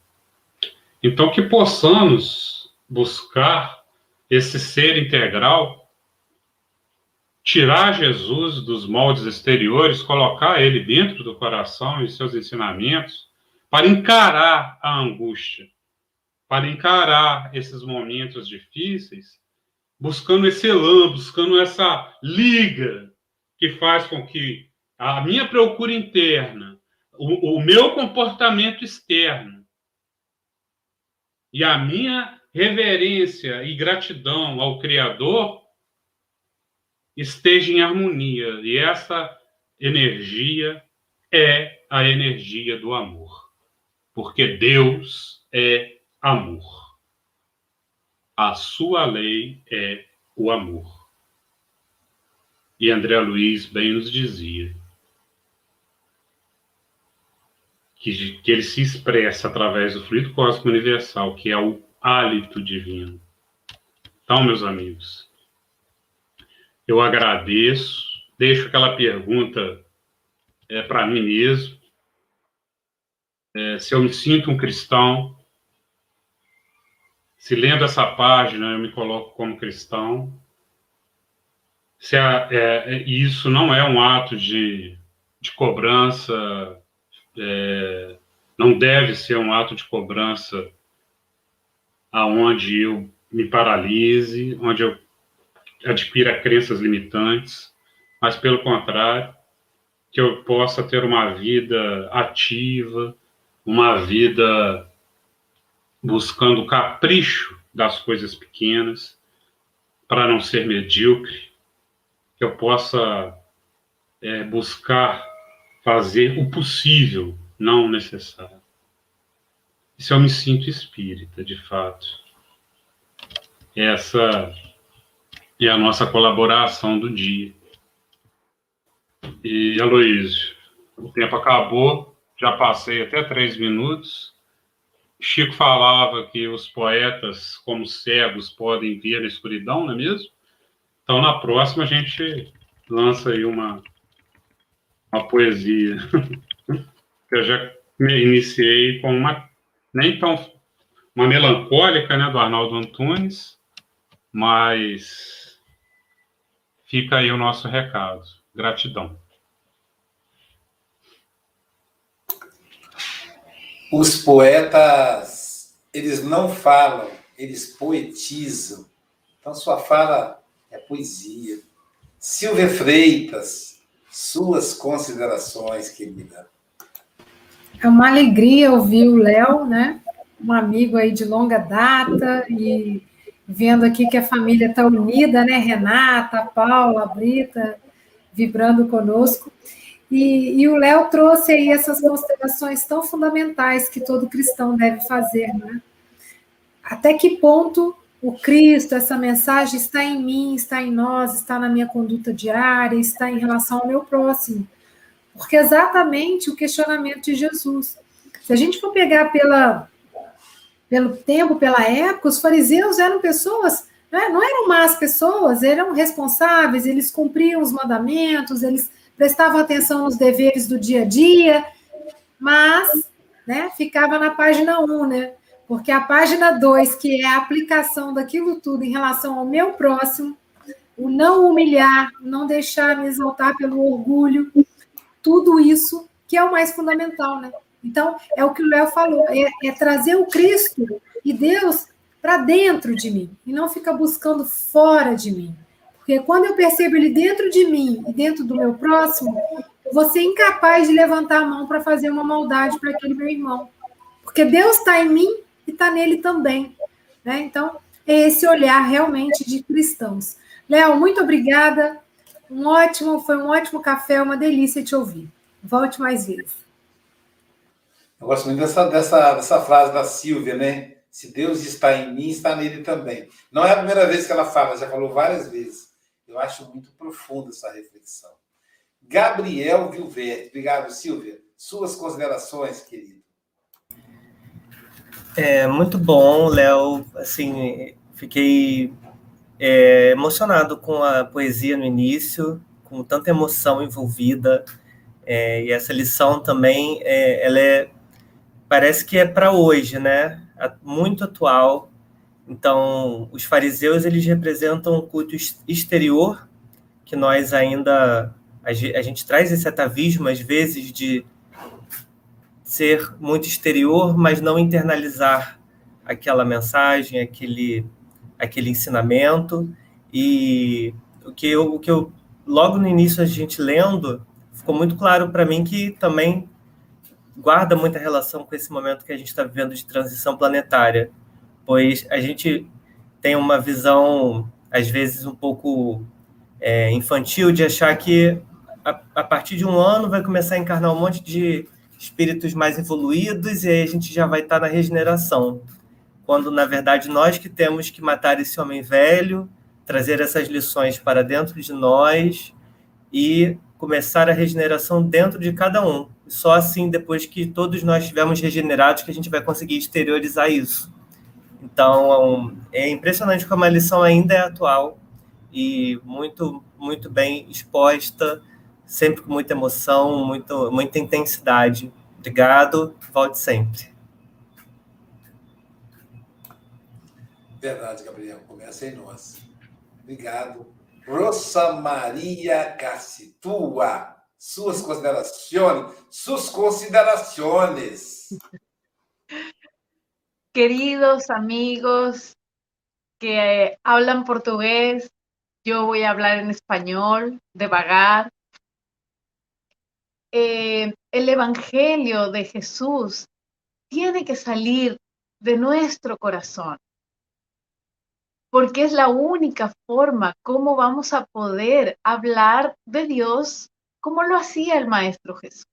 Então, que possamos buscar esse ser integral, tirar Jesus dos moldes exteriores, colocar ele dentro do coração e seus ensinamentos, para encarar a angústia, para encarar esses momentos difíceis, buscando esse elan, buscando essa liga que faz com que a minha procura interna, o, o meu comportamento externo, e a minha reverência e gratidão ao Criador esteja em harmonia. E essa energia é a energia do amor. Porque Deus é amor. A sua lei é o amor. E André Luiz bem nos dizia que, que ele se expressa através do fluido cósmico universal, que é o hálito divino. Então, meus amigos, eu agradeço, deixo aquela pergunta é, para mim mesmo. É, se eu me sinto um cristão, se lendo essa página eu me coloco como cristão, se a, é, isso não é um ato de, de cobrança é, não deve ser um ato de cobrança aonde eu me paralise, onde eu adquira crenças limitantes, mas pelo contrário, que eu possa ter uma vida ativa, uma vida buscando o capricho das coisas pequenas, para não ser medíocre, que eu possa é, buscar fazer o possível, não o necessário. Isso eu me sinto espírita, de fato. Essa é a nossa colaboração do dia. E, Aloysio, o tempo acabou, já passei até três minutos. Chico falava que os poetas, como cegos, podem ver a escuridão, não é mesmo? Então, na próxima, a gente lança aí uma, uma poesia que eu já iniciei com uma nem tão uma melancólica, né, do Arnaldo Antunes, mas fica aí o nosso recado. Gratidão. Os poetas, eles não falam, eles poetizam. Então, sua fala é poesia. Silvia Freitas, suas considerações, querida. É uma alegria ouvir o Léo, né? Um amigo aí de longa data e vendo aqui que a família está unida, né? Renata, Paula, Brita, vibrando conosco. E, e o Léo trouxe aí essas considerações tão fundamentais que todo cristão deve fazer, né? Até que ponto o Cristo, essa mensagem está em mim, está em nós, está na minha conduta diária, está em relação ao meu próximo. Porque é exatamente o questionamento de Jesus. Se a gente for pegar pela, pelo tempo, pela época, os fariseus eram pessoas, né, não eram más pessoas, eram responsáveis, eles cumpriam os mandamentos, eles prestavam atenção nos deveres do dia a dia, mas né, ficava na página 1, né? Porque a página 2, que é a aplicação daquilo tudo em relação ao meu próximo, o não humilhar, não deixar me exaltar pelo orgulho, tudo isso que é o mais fundamental, né? Então, é o que o Léo falou, é, é trazer o Cristo e Deus para dentro de mim, e não ficar buscando fora de mim. Porque quando eu percebo ele dentro de mim e dentro do meu próximo, eu vou ser incapaz de levantar a mão para fazer uma maldade para aquele meu irmão. Porque Deus está em mim e está nele também. Né? Então, é esse olhar realmente de cristãos. Léo, muito obrigada. Um ótimo, foi um ótimo café, uma delícia te ouvir. Volte mais vezes. Eu gosto muito dessa, dessa, dessa frase da Silvia, né? Se Deus está em mim, está nele também. Não é a primeira vez que ela fala, já falou várias vezes. Eu acho muito profunda essa reflexão. Gabriel Vilverde. Obrigado, Silvia. Suas considerações, querido. É muito bom, Léo. Assim, fiquei é, emocionado com a poesia no início, com tanta emoção envolvida. É, e essa lição também, é, ela é, parece que é para hoje, né? Muito atual. Então, os fariseus eles representam um culto exterior que nós ainda a gente traz esse atavismo às vezes de ser muito exterior, mas não internalizar aquela mensagem, aquele aquele ensinamento. E o que eu, o que eu logo no início a gente lendo ficou muito claro para mim que também guarda muita relação com esse momento que a gente está vivendo de transição planetária, pois a gente tem uma visão às vezes um pouco é, infantil de achar que a, a, partir de um ano vai começar a encarnar um monte de espíritos mais evoluídos e aí a gente já vai estar na regeneração quando na verdade nós que temos que matar esse homem velho, trazer essas lições para dentro de nós e começar a regeneração dentro de cada um. Só assim, depois que todos nós estivermos regenerados, que a gente vai conseguir exteriorizar isso. Então, é impressionante como a lição ainda é atual e muito, muito bem exposta, sempre com muita emoção, muito, muita intensidade. Obrigado, volte sempre. Verdade, Gabriel. Começa em nós. Obrigado. Rosa Maria Cassitua, suas considerações, suas considerações. Queridos amigos que hablan portugués, yo voy a hablar en español, devagar. Eh, el Evangelio de Jesús tiene que salir de nuestro corazón porque es la única forma como vamos a poder hablar de Dios como lo hacía el Maestro Jesús.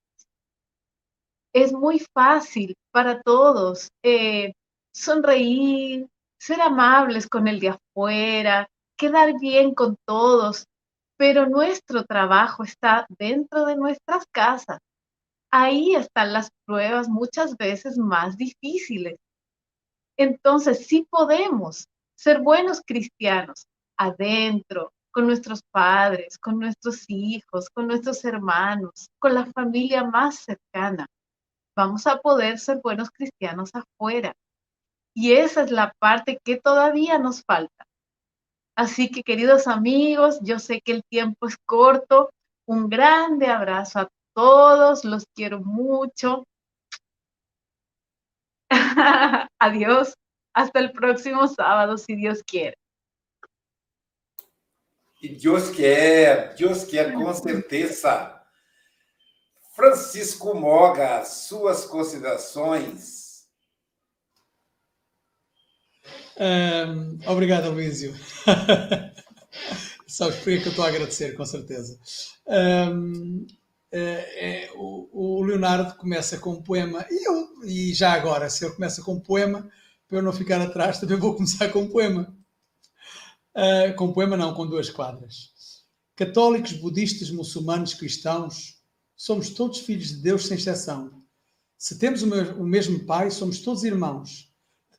Es muy fácil para todos eh, sonreír, ser amables con el de afuera, quedar bien con todos, pero nuestro trabajo está dentro de nuestras casas. Ahí están las pruebas muchas veces más difíciles. Entonces, sí podemos ser buenos cristianos adentro, con nuestros padres, con nuestros hijos, con nuestros hermanos, con la familia más cercana. Vamos a poder ser buenos cristianos afuera. Y esa es la parte que todavía nos falta. Así que queridos amigos, yo sé que el tiempo es corto. Un grande abrazo a todos, los quiero mucho. Adiós. Hasta el próximo sábado, si Dios quiere. E Deus quer, Deus quer com certeza. Francisco Moga, suas considerações. Obrigado, Luísio. Sabes por que eu estou a agradecer, com certeza. Um, é, é, o, o, Leonardo começa com um poema, e, eu, e já agora, se ele começa com um poema, para eu não ficar atrás, também vou começar com um poema. Uh, com um poema, não, com duas quadras. Católicos, budistas, muçulmanos, cristãos, somos todos filhos de Deus, sem exceção. Se temos o mesmo Pai, somos todos irmãos.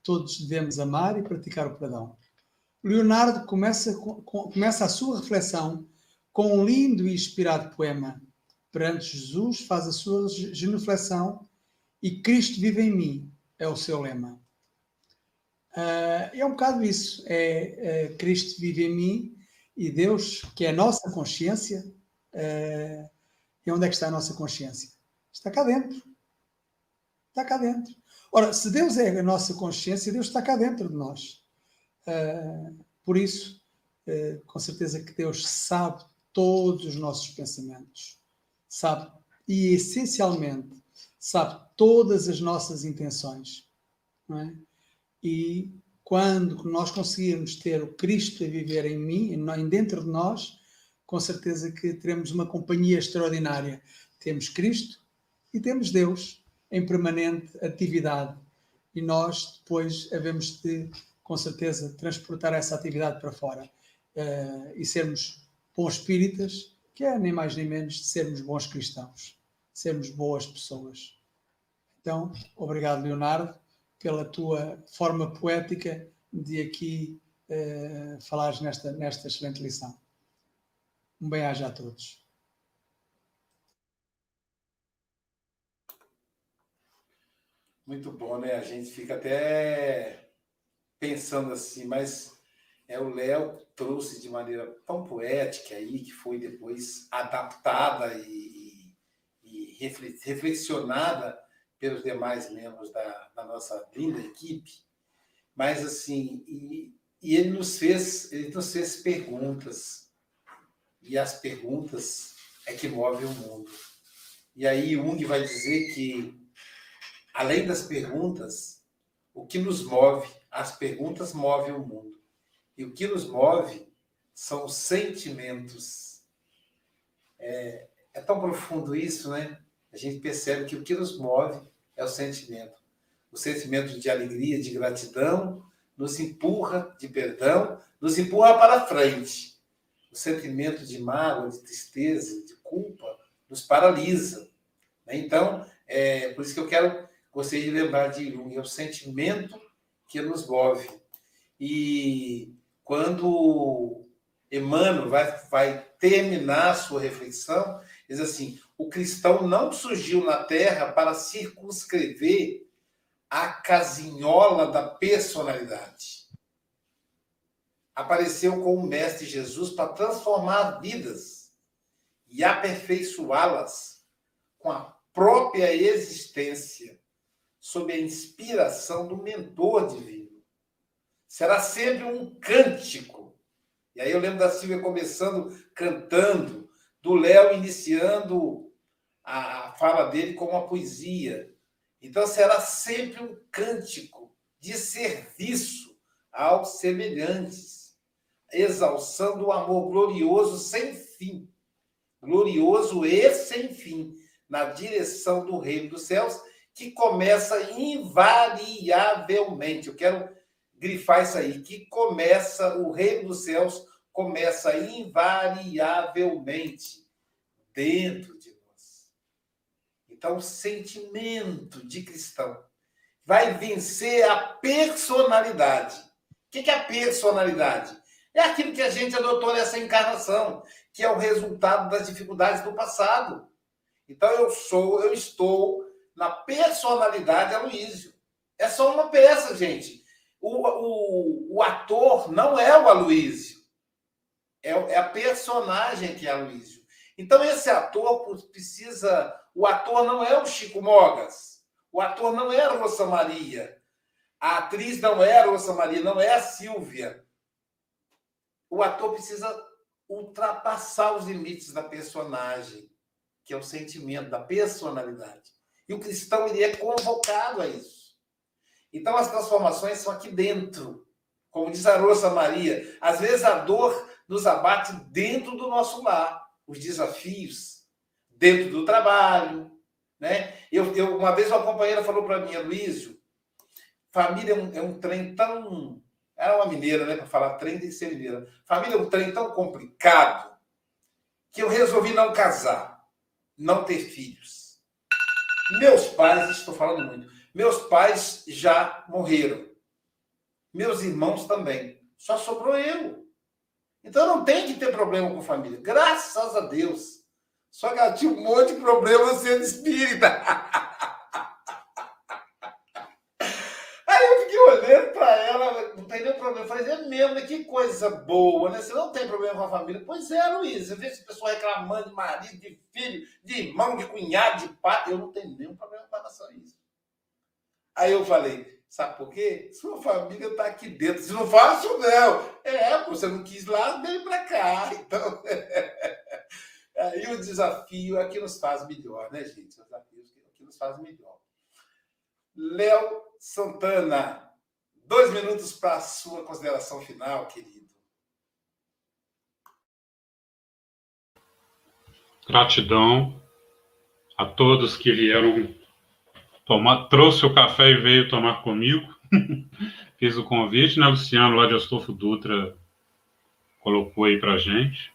Todos devemos amar e praticar o perdão. Leonardo começa, com, começa a sua reflexão com um lindo e inspirado poema. Perante Jesus faz a sua genuflexão e Cristo vive em mim, é o seu lema. Uh, é um bocado isso. É, uh, Cristo vive em mim e Deus, que é a nossa consciência, uh, e onde é que está a nossa consciência? Está cá dentro. Está cá dentro. Ora, se Deus é a nossa consciência, Deus está cá dentro de nós. Uh, por isso, com certeza que Deus sabe todos os nossos pensamentos, sabe, e essencialmente, sabe todas as nossas intenções. É? E quando nós conseguirmos ter o Cristo a viver em mim, em dentro de nós, com certeza que teremos uma companhia extraordinária. Temos Cristo e temos Deus em permanente atividade. E nós depois havemos de, com certeza, transportar essa atividade para fora uh, e sermos bons espíritas, que é nem mais nem menos de sermos bons cristãos, sermos boas pessoas. Então, obrigado, Leonardo pela tua forma poética de aqui uh, falares nesta, nesta excelente lição. Um bem-aja a todos. Muito bom, né? A gente fica até pensando assim, mas é o Léo trouxe de maneira tão poética aí, que foi depois adaptada e, e, reflexionada pelos demais membros da, da nossa linda equipe, mas assim, e, e, ele nos fez, ele nos fez perguntas, e as perguntas é que movem o mundo. E aí Jung vai dizer que, além das perguntas, o que nos move, as perguntas movem o mundo. E o que nos move são os sentimentos. É, é tão profundo isso, né? a gente percebe que o que nos move é o sentimento. O sentimento de alegria, de gratidão, nos empurra de perdão, nos empurra para frente. O sentimento de mágoa, de tristeza, de culpa, nos paralisa. Né? Então, é por isso que eu quero, gostaria de lembrar de Jung, é o sentimento que nos move. E quando Emmanuel vai, vai terminar a sua reflexão, diz assim: o cristão não surgiu na terra para circunscrever a casinhola da personalidade. Apareceu com o Mestre Jesus para transformar vidas e aperfeiçoá-las com a própria existência, sob a inspiração do mentor divino. Será sempre um cântico. E aí eu lembro da Silvia começando cantando, do Léo iniciando a, fala dele como uma poesia. Então será sempre um cântico de serviço aos semelhantes, exalçando o amor glorioso sem fim, glorioso e sem fim, na direção do reino dos céus, que começa invariavelmente. Eu quero grifar isso aí, que começa o reino dos céus começa invariavelmente dentro de então, o sentimento de cristão vai vencer a personalidade. O que é a personalidade? É aquilo que a gente adotou nessa encarnação, que é o resultado das dificuldades do passado. Então, eu sou, eu estou na personalidade Aloísio. É só uma peça, gente. O, o, o ator não é o Aloísio. É, é a personagem que é Aloísio. Então, esse ator precisa o ator não é o Chico Mogas. O ator não é a Rosa Maria. A atriz não é a Rosa Maria, não é a Silvia. O ator precisa ultrapassar os limites da personagem, que é o sentimento da personalidade. E o cristão ele é convocado a isso. Então as transformações são aqui dentro. Como diz a Rosa Maria, às vezes a dor nos abate dentro do nosso lar, os desafios, dentro do trabalho. Né? Eu, eu, uma vez uma companheira falou para mim, Luísio, família é um, é um trem tão. Era uma mineira, né? Para falar trem tem que ser mineira. Família é um trem tão complicado que eu resolvi não casar, não ter filhos. Meus pais, estou falando muito, meus pais já morreram. Meus irmãos também. Só sobrou eu. Então não tem que ter problema com família. Graças a Deus. Só que ela tinha um monte de problema sendo espírita. Aí eu fiquei olhando para ela, não tem nenhum problema. Eu falei, é mesmo, né? que coisa boa, né? Você não tem problema com a família. Pois é, Luiz. Você vê esse pessoal reclamando de marido, de filho, de irmão, de cunhado, de pai. Eu não tenho nenhum problema com relação a isso. Aí eu falei, sabe por quê? Sua família está aqui dentro. Você não faço, não. É, você não quis lá, veio para cá. Então. E o desafio é que nos faz melhor, né, gente? O desafio é que nos faz melhor. Léo Santana, dois minutos para a sua consideração final, querido. Gratidão a todos que vieram tomar, trouxe o café e veio tomar comigo. Fiz o convite, né? Luciano, lá de Astolfo Dutra, colocou aí para gente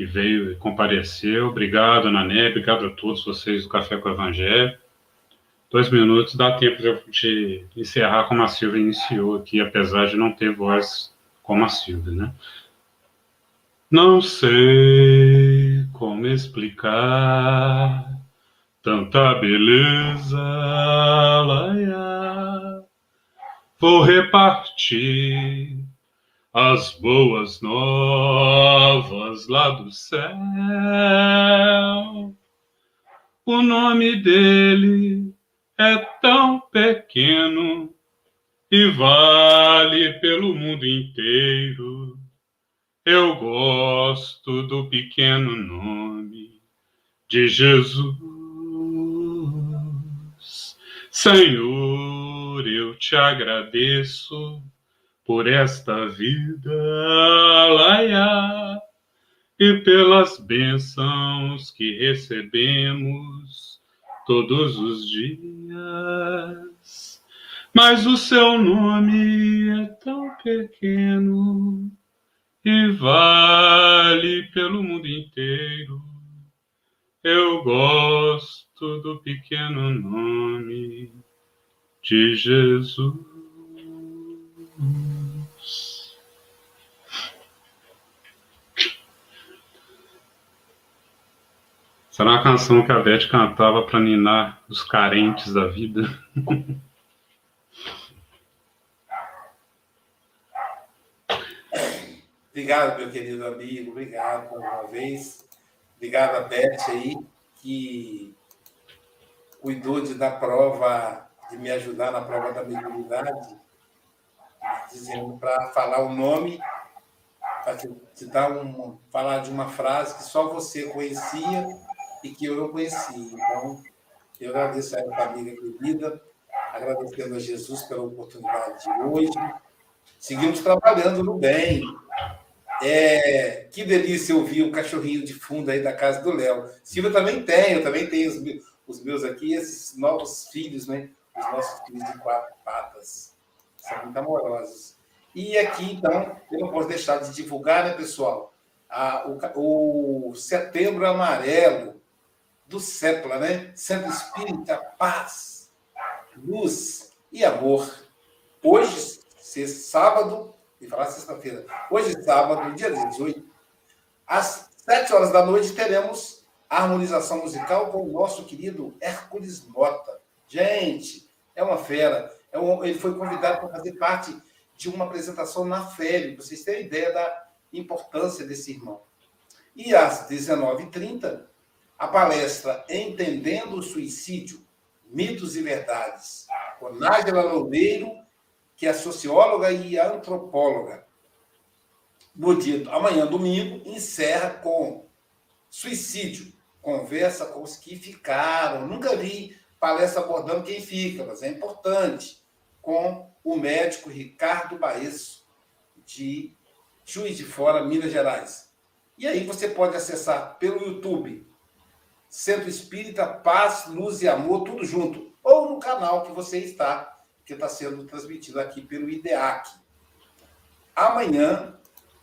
que veio e compareceu. Obrigado, Nané, obrigado a todos vocês do Café com o Evangelho. Dois minutos, dá tempo de, encerrar como a Silvia iniciou aqui, apesar de não ter voz como a Silvia, né? Não sei como explicar tanta beleza, laia. Vou repartir as boas novas lá do céu. O nome dele é tão pequeno e vale pelo mundo inteiro. Eu gosto do pequeno nome de Jesus. Senhor, eu te agradeço por esta vida, laia, e pelas bênçãos que recebemos todos os dias. Mas o seu nome é tão pequeno e vale pelo mundo inteiro. Eu gosto do pequeno nome de Jesus. Será uma canção que a Beth cantava para ninar os carentes da vida? Obrigado, meu querido amigo. Obrigado por uma vez. Obrigado a Beth aí, que cuidou de dar prova, de me ajudar na prova da mediunidade, dizendo para falar o nome, para te, te, dar um, falar de uma frase que só você conhecia e que eu não conhecia. Então, eu agradeço a amiga querida, agradecendo a Jesus pela oportunidade de hoje. Seguimos trabalhando no bem. É, que delícia ouvir um cachorrinho de fundo aí da casa do Léo. Silvia também tem, eu também tenho os, os meus aqui, esses novos filhos, né? Os nossos filhos de quatro patas. São muito amorosos. E aqui, então, eu não posso deixar de divulgar, né, pessoal? A, o, o Setembro Amarelo, do CEPLA, né? Centro Espírita Paz, Luz e Amor. Hoje, sábado, e falar sexta-feira, hoje, sábado, dia 18, às 7 horas da noite, teremos a harmonização musical com o nosso querido Hércules Mota. Gente, é uma fera. É um, ele foi convidado para fazer parte de uma apresentação na FEB, vocês terem ideia da importância desse irmão. E às 19h30, a palestra Entendendo o Suicídio, Mitos e Verdades, com Nájila Loureiro, que é socióloga e antropóloga. No dia, amanhã, domingo, encerra com suicídio, conversa com os que ficaram. Nunca vi palestra abordando quem fica, mas é importante, com o médico Ricardo Baesso, de Juiz de Fora, Minas Gerais. E aí você pode acessar pelo YouTube Centro Espírita Paz, Luz e Amor, tudo junto. Ou no canal que você está, que está sendo transmitido aqui pelo IDEAC. Amanhã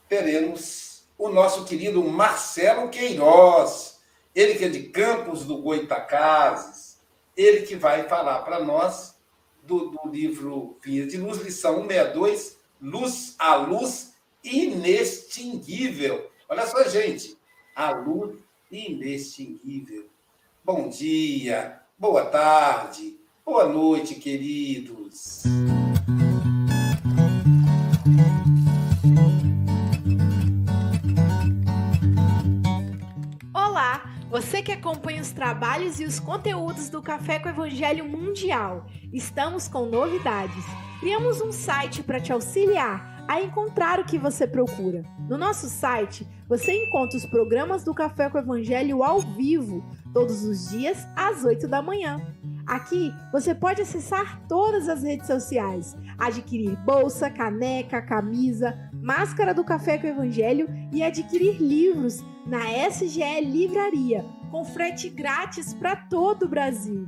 teremos o nosso querido Marcelo Queiroz, ele que é de Campos do Goitacazes, ele que vai falar para nós do, do livro Vinha de Luz, lição 162, Luz a Luz Inextinguível. Olha só, gente, a luz inextinguível. Bom dia, boa tarde, boa noite, queridos. Olá, você que acompanha os trabalhos e os conteúdos do Café com Evangelho Mundial. Estamos com novidades. Criamos um site para te auxiliar a encontrar o que você procura. No nosso site, você encontra os programas do Café com Evangelho ao vivo, todos os dias às 8 da manhã. Aqui você pode acessar todas as redes sociais, adquirir bolsa, caneca, camisa, máscara do Café com Evangelho e adquirir livros na SGE Livraria, com frete grátis para todo o Brasil.